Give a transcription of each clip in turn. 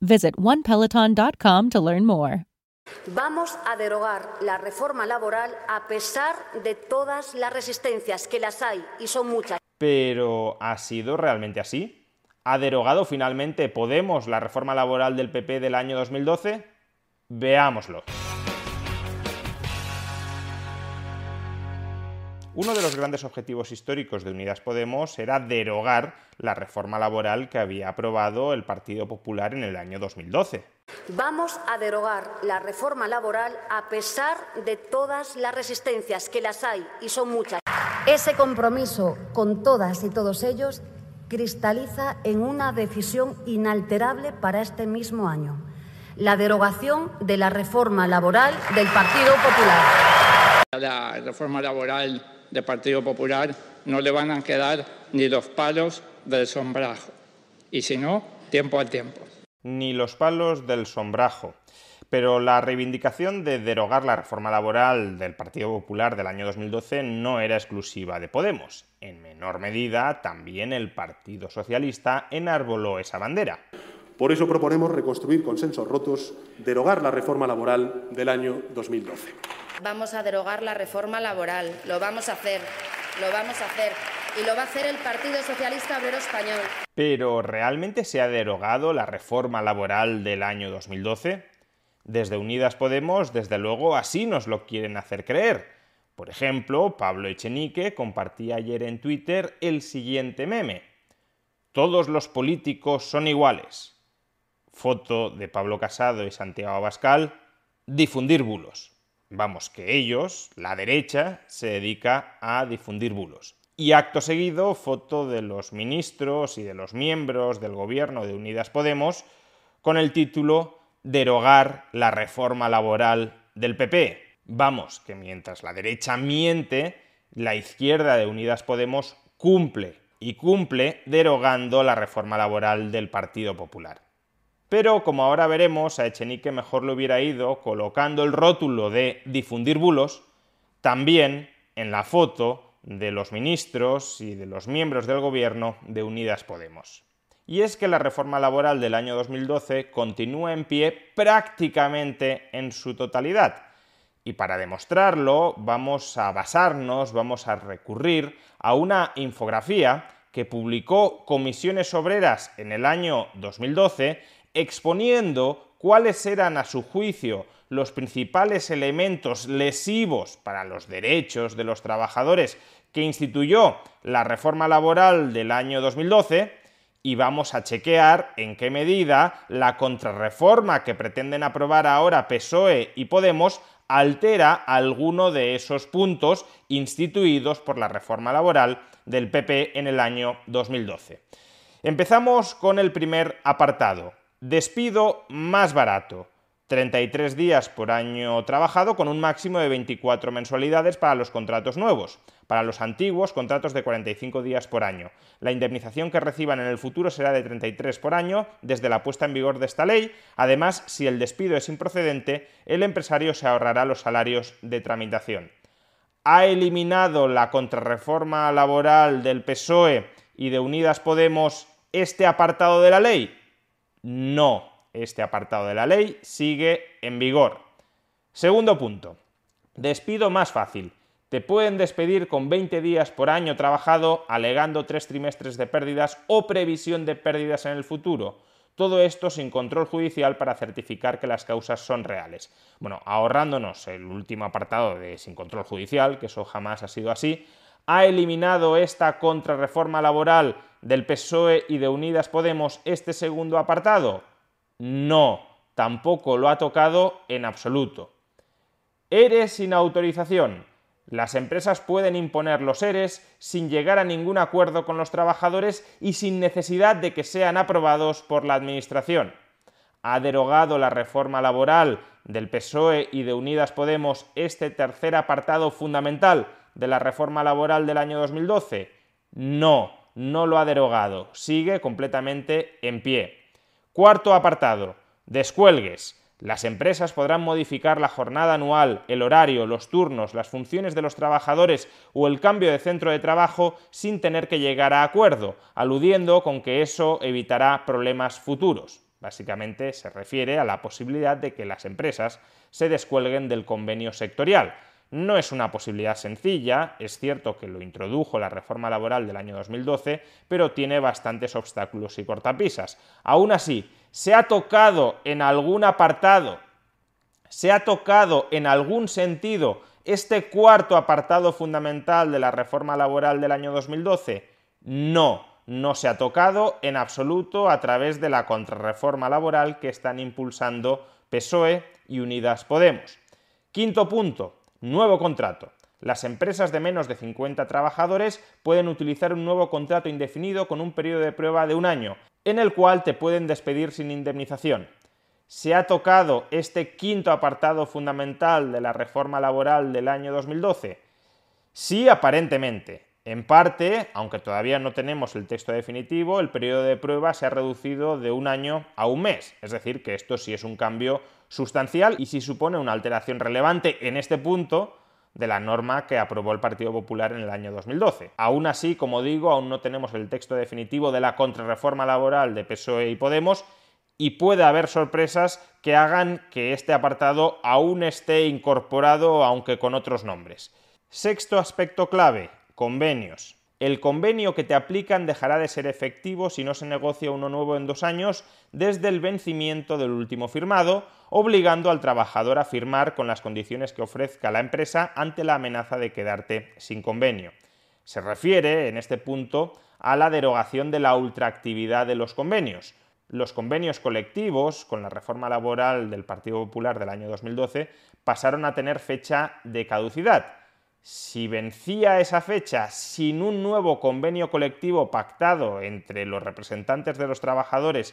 Visit onepeloton.com to learn more. Vamos a derogar la reforma laboral a pesar de todas las resistencias, que las hay y son muchas. Pero ¿ha sido realmente así? ¿Ha derogado finalmente Podemos la reforma laboral del PP del año 2012? Veámoslo. Uno de los grandes objetivos históricos de Unidas Podemos era derogar la reforma laboral que había aprobado el Partido Popular en el año 2012. Vamos a derogar la reforma laboral a pesar de todas las resistencias, que las hay y son muchas. Ese compromiso con todas y todos ellos cristaliza en una decisión inalterable para este mismo año, la derogación de la reforma laboral del Partido Popular. La reforma laboral del Partido Popular no le van a quedar ni los palos del sombrajo. Y si no, tiempo al tiempo. Ni los palos del sombrajo. Pero la reivindicación de derogar la reforma laboral del Partido Popular del año 2012 no era exclusiva de Podemos. En menor medida, también el Partido Socialista enarboló esa bandera. Por eso proponemos reconstruir consensos rotos, derogar la reforma laboral del año 2012. Vamos a derogar la reforma laboral, lo vamos a hacer, lo vamos a hacer. Y lo va a hacer el Partido Socialista Obrero Español. Pero ¿realmente se ha derogado la reforma laboral del año 2012? Desde Unidas Podemos, desde luego, así nos lo quieren hacer creer. Por ejemplo, Pablo Echenique compartía ayer en Twitter el siguiente meme. Todos los políticos son iguales. Foto de Pablo Casado y Santiago Abascal. Difundir bulos. Vamos, que ellos, la derecha, se dedica a difundir bulos. Y acto seguido, foto de los ministros y de los miembros del gobierno de Unidas Podemos con el título Derogar la reforma laboral del PP. Vamos, que mientras la derecha miente, la izquierda de Unidas Podemos cumple y cumple derogando la reforma laboral del Partido Popular. Pero como ahora veremos, a Echenique mejor le hubiera ido colocando el rótulo de difundir bulos también en la foto de los ministros y de los miembros del gobierno de Unidas Podemos. Y es que la reforma laboral del año 2012 continúa en pie prácticamente en su totalidad. Y para demostrarlo vamos a basarnos, vamos a recurrir a una infografía que publicó Comisiones Obreras en el año 2012 exponiendo cuáles eran a su juicio los principales elementos lesivos para los derechos de los trabajadores que instituyó la reforma laboral del año 2012 y vamos a chequear en qué medida la contrarreforma que pretenden aprobar ahora PSOE y Podemos altera alguno de esos puntos instituidos por la reforma laboral del PP en el año 2012. Empezamos con el primer apartado, despido más barato. 33 días por año trabajado con un máximo de 24 mensualidades para los contratos nuevos. Para los antiguos, contratos de 45 días por año. La indemnización que reciban en el futuro será de 33 por año desde la puesta en vigor de esta ley. Además, si el despido es improcedente, el empresario se ahorrará los salarios de tramitación. ¿Ha eliminado la contrarreforma laboral del PSOE y de Unidas Podemos este apartado de la ley? No este apartado de la ley sigue en vigor. Segundo punto. Despido más fácil. Te pueden despedir con 20 días por año trabajado alegando tres trimestres de pérdidas o previsión de pérdidas en el futuro. Todo esto sin control judicial para certificar que las causas son reales. Bueno, ahorrándonos el último apartado de sin control judicial, que eso jamás ha sido así, ha eliminado esta contrarreforma laboral del PSOE y de Unidas Podemos este segundo apartado. No, tampoco lo ha tocado en absoluto. ERES sin autorización. Las empresas pueden imponer los ERES sin llegar a ningún acuerdo con los trabajadores y sin necesidad de que sean aprobados por la Administración. Ha derogado la reforma laboral del PSOE y de Unidas Podemos este tercer apartado fundamental de la reforma laboral del año 2012? No, no lo ha derogado. Sigue completamente en pie. Cuarto apartado, descuelgues. Las empresas podrán modificar la jornada anual, el horario, los turnos, las funciones de los trabajadores o el cambio de centro de trabajo sin tener que llegar a acuerdo, aludiendo con que eso evitará problemas futuros. Básicamente se refiere a la posibilidad de que las empresas se descuelguen del convenio sectorial. No es una posibilidad sencilla, es cierto que lo introdujo la reforma laboral del año 2012, pero tiene bastantes obstáculos y cortapisas. Aún así, se ha tocado en algún apartado, se ha tocado en algún sentido este cuarto apartado fundamental de la reforma laboral del año 2012? No, no se ha tocado en absoluto a través de la contrarreforma laboral que están impulsando PSOE y Unidas Podemos. Quinto punto, Nuevo contrato. Las empresas de menos de 50 trabajadores pueden utilizar un nuevo contrato indefinido con un periodo de prueba de un año, en el cual te pueden despedir sin indemnización. Se ha tocado este quinto apartado fundamental de la reforma laboral del año 2012. Sí, aparentemente. En parte, aunque todavía no tenemos el texto definitivo, el periodo de prueba se ha reducido de un año a un mes. Es decir, que esto sí es un cambio sustancial y si supone una alteración relevante en este punto de la norma que aprobó el Partido Popular en el año 2012. Aún así, como digo, aún no tenemos el texto definitivo de la contrarreforma laboral de PSOE y Podemos y puede haber sorpresas que hagan que este apartado aún esté incorporado, aunque con otros nombres. Sexto aspecto clave, convenios. El convenio que te aplican dejará de ser efectivo si no se negocia uno nuevo en dos años desde el vencimiento del último firmado, obligando al trabajador a firmar con las condiciones que ofrezca la empresa ante la amenaza de quedarte sin convenio. Se refiere, en este punto, a la derogación de la ultraactividad de los convenios. Los convenios colectivos, con la reforma laboral del Partido Popular del año 2012, pasaron a tener fecha de caducidad si vencía esa fecha sin un nuevo convenio colectivo pactado entre los representantes de los trabajadores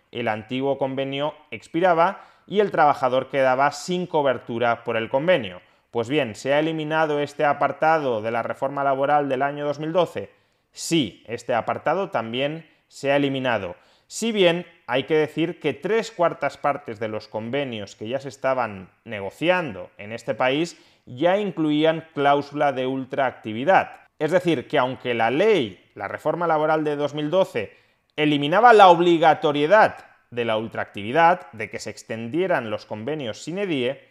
el antiguo convenio expiraba y el trabajador quedaba sin cobertura por el convenio. Pues bien, ¿se ha eliminado este apartado de la reforma laboral del año 2012? Sí, este apartado también se ha eliminado. Si bien hay que decir que tres cuartas partes de los convenios que ya se estaban negociando en este país ya incluían cláusula de ultraactividad. Es decir, que aunque la ley, la reforma laboral de 2012, eliminaba la obligatoriedad de la ultraactividad, de que se extendieran los convenios sin edie,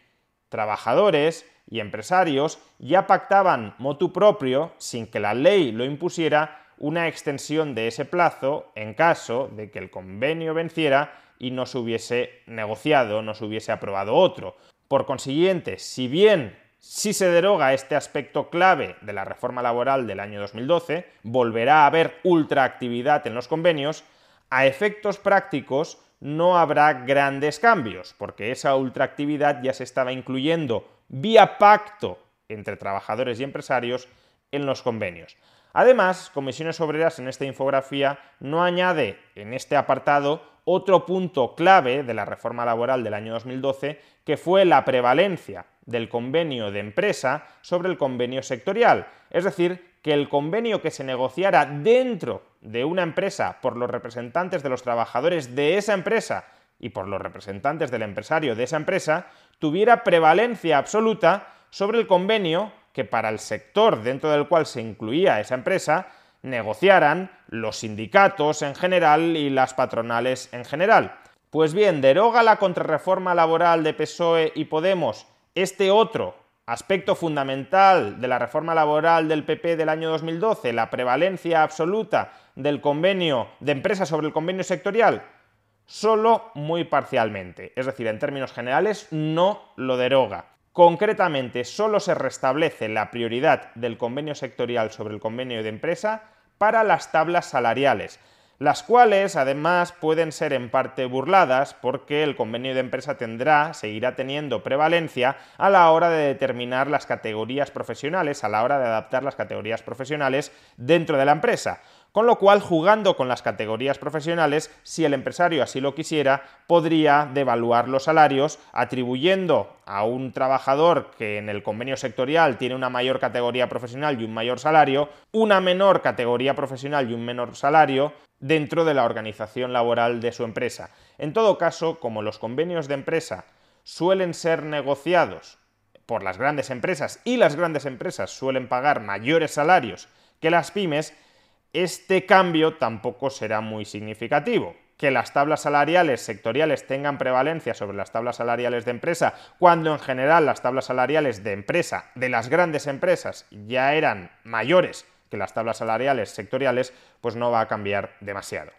trabajadores y empresarios ya pactaban motu propio, sin que la ley lo impusiera, una extensión de ese plazo en caso de que el convenio venciera y no se hubiese negociado, no se hubiese aprobado otro. Por consiguiente, si bien si se deroga este aspecto clave de la reforma laboral del año 2012, volverá a haber ultraactividad en los convenios, a efectos prácticos no habrá grandes cambios, porque esa ultraactividad ya se estaba incluyendo vía pacto entre trabajadores y empresarios en los convenios. Además, Comisiones Obreras en esta infografía no añade en este apartado otro punto clave de la reforma laboral del año 2012, que fue la prevalencia del convenio de empresa sobre el convenio sectorial. Es decir, que el convenio que se negociara dentro de una empresa por los representantes de los trabajadores de esa empresa y por los representantes del empresario de esa empresa tuviera prevalencia absoluta sobre el convenio que para el sector dentro del cual se incluía esa empresa negociaran los sindicatos en general y las patronales en general. Pues bien, deroga la contrarreforma laboral de PSOE y Podemos este otro aspecto fundamental de la reforma laboral del PP del año 2012, la prevalencia absoluta del convenio de empresa sobre el convenio sectorial, solo muy parcialmente. Es decir, en términos generales, no lo deroga. Concretamente, solo se restablece la prioridad del convenio sectorial sobre el convenio de empresa para las tablas salariales, las cuales además pueden ser en parte burladas porque el convenio de empresa tendrá, seguirá teniendo prevalencia a la hora de determinar las categorías profesionales, a la hora de adaptar las categorías profesionales dentro de la empresa. Con lo cual, jugando con las categorías profesionales, si el empresario así lo quisiera, podría devaluar los salarios, atribuyendo a un trabajador que en el convenio sectorial tiene una mayor categoría profesional y un mayor salario, una menor categoría profesional y un menor salario dentro de la organización laboral de su empresa. En todo caso, como los convenios de empresa suelen ser negociados por las grandes empresas y las grandes empresas suelen pagar mayores salarios que las pymes, este cambio tampoco será muy significativo. que las tablas salariales sectoriales tengan prevalencia sobre las tablas salariales de empresa, cuando en general las tablas salariales de empresa, de las grandes empresas, ya eran mayores que las tablas salariales sectoriales, pues no va a cambiar demasiado.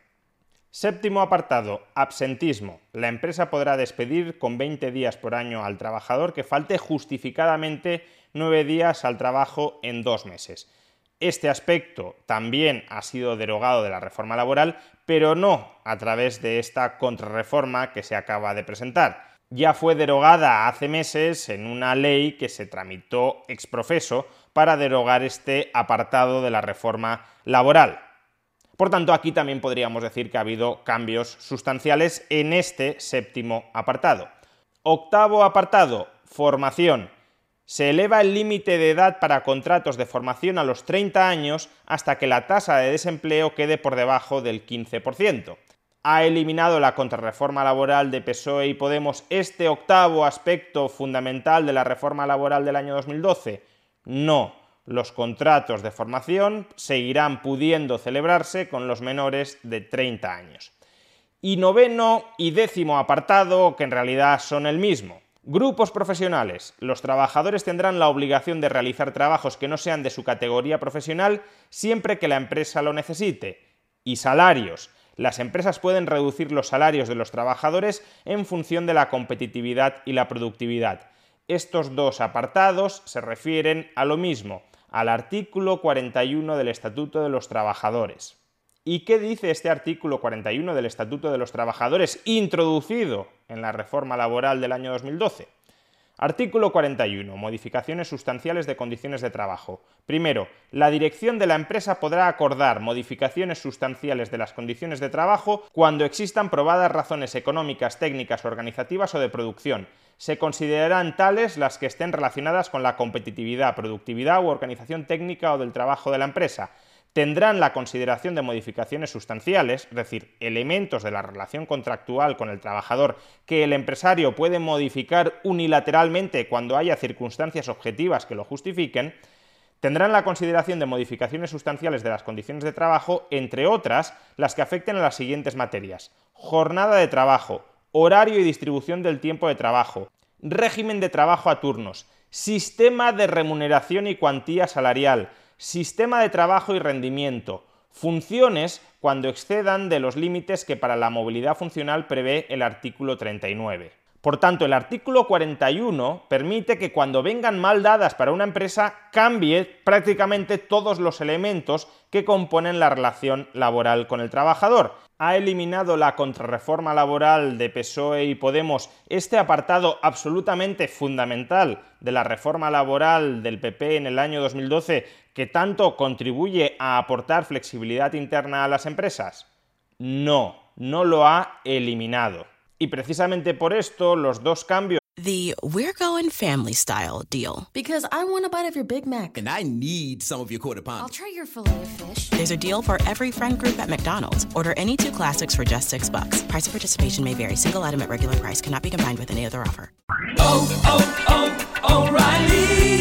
Séptimo apartado, absentismo. La empresa podrá despedir con 20 días por año al trabajador que falte justificadamente 9 días al trabajo en dos meses. Este aspecto también ha sido derogado de la reforma laboral, pero no a través de esta contrarreforma que se acaba de presentar. Ya fue derogada hace meses en una ley que se tramitó exprofeso para derogar este apartado de la reforma laboral. Por tanto, aquí también podríamos decir que ha habido cambios sustanciales en este séptimo apartado. Octavo apartado, formación. Se eleva el límite de edad para contratos de formación a los 30 años hasta que la tasa de desempleo quede por debajo del 15%. ¿Ha eliminado la contrarreforma laboral de PSOE y Podemos este octavo aspecto fundamental de la reforma laboral del año 2012? No los contratos de formación seguirán pudiendo celebrarse con los menores de 30 años. Y noveno y décimo apartado, que en realidad son el mismo. Grupos profesionales. Los trabajadores tendrán la obligación de realizar trabajos que no sean de su categoría profesional siempre que la empresa lo necesite. Y salarios. Las empresas pueden reducir los salarios de los trabajadores en función de la competitividad y la productividad. Estos dos apartados se refieren a lo mismo, al artículo 41 del Estatuto de los Trabajadores. ¿Y qué dice este artículo 41 del Estatuto de los Trabajadores introducido en la reforma laboral del año 2012? Artículo 41. Modificaciones sustanciales de condiciones de trabajo. Primero, la dirección de la empresa podrá acordar modificaciones sustanciales de las condiciones de trabajo cuando existan probadas razones económicas, técnicas, organizativas o de producción, se considerarán tales las que estén relacionadas con la competitividad, productividad u organización técnica o del trabajo de la empresa. Tendrán la consideración de modificaciones sustanciales, es decir, elementos de la relación contractual con el trabajador que el empresario puede modificar unilateralmente cuando haya circunstancias objetivas que lo justifiquen, tendrán la consideración de modificaciones sustanciales de las condiciones de trabajo, entre otras, las que afecten a las siguientes materias. Jornada de trabajo, horario y distribución del tiempo de trabajo, régimen de trabajo a turnos, sistema de remuneración y cuantía salarial, sistema de trabajo y rendimiento, funciones cuando excedan de los límites que para la movilidad funcional prevé el artículo 39. Por tanto, el artículo 41 permite que cuando vengan mal dadas para una empresa cambie prácticamente todos los elementos que componen la relación laboral con el trabajador. Ha eliminado la contrarreforma laboral de PSOE y Podemos este apartado absolutamente fundamental de la reforma laboral del PP en el año 2012 que tanto contribuye a aportar flexibilidad interna a las empresas? No, no lo ha eliminado. Y precisamente por esto los dos cambios The We're Going Family Style deal. Because I want a bite of your Big Mac. And I need some of your quarter pound. I'll try your filet of fish. There's a deal for every friend group at McDonald's. Order any two classics for just six bucks. Price of participation may vary. Single item at regular price cannot be combined with any other offer. Oh, oh, oh, O'Reilly.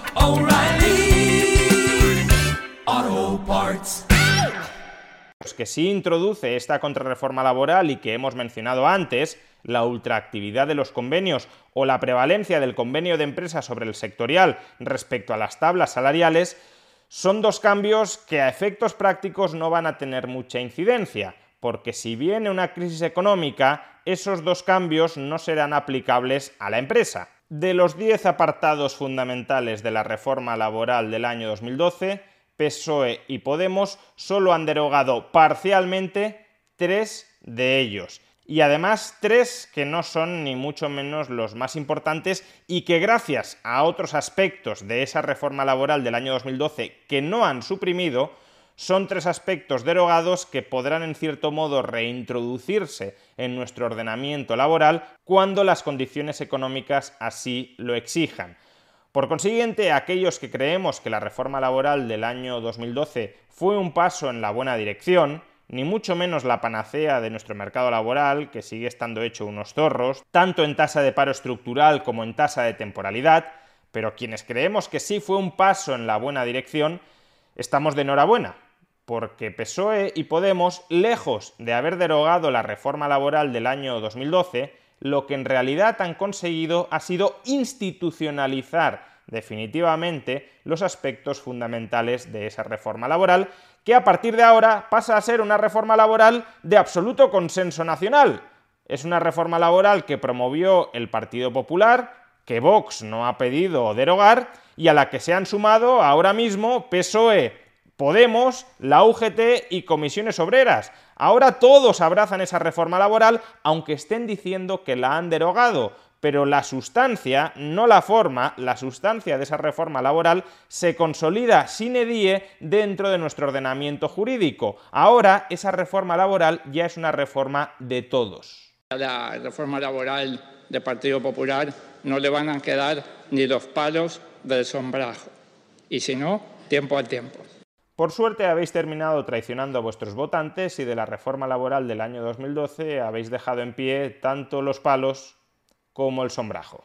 que sí introduce esta contrarreforma laboral y que hemos mencionado antes, la ultraactividad de los convenios o la prevalencia del convenio de empresa sobre el sectorial respecto a las tablas salariales, son dos cambios que a efectos prácticos no van a tener mucha incidencia, porque si viene una crisis económica, esos dos cambios no serán aplicables a la empresa. De los 10 apartados fundamentales de la reforma laboral del año 2012, PSOE y Podemos solo han derogado parcialmente tres de ellos. Y además tres que no son ni mucho menos los más importantes y que gracias a otros aspectos de esa reforma laboral del año 2012 que no han suprimido, son tres aspectos derogados que podrán en cierto modo reintroducirse en nuestro ordenamiento laboral cuando las condiciones económicas así lo exijan. Por consiguiente, aquellos que creemos que la reforma laboral del año 2012 fue un paso en la buena dirección, ni mucho menos la panacea de nuestro mercado laboral, que sigue estando hecho unos zorros, tanto en tasa de paro estructural como en tasa de temporalidad, pero quienes creemos que sí fue un paso en la buena dirección, estamos de enhorabuena, porque PSOE y Podemos, lejos de haber derogado la reforma laboral del año 2012, lo que en realidad han conseguido ha sido institucionalizar definitivamente los aspectos fundamentales de esa reforma laboral, que a partir de ahora pasa a ser una reforma laboral de absoluto consenso nacional. Es una reforma laboral que promovió el Partido Popular, que Vox no ha pedido derogar y a la que se han sumado ahora mismo PSOE, Podemos, la UGT y comisiones obreras. Ahora todos abrazan esa reforma laboral, aunque estén diciendo que la han derogado, pero la sustancia, no la forma, la sustancia de esa reforma laboral se consolida sine die dentro de nuestro ordenamiento jurídico. Ahora esa reforma laboral ya es una reforma de todos. La reforma laboral del Partido Popular no le van a quedar ni los palos del sombrajo. Y si no, tiempo al tiempo. Por suerte habéis terminado traicionando a vuestros votantes y de la reforma laboral del año 2012 habéis dejado en pie tanto los palos como el sombrajo.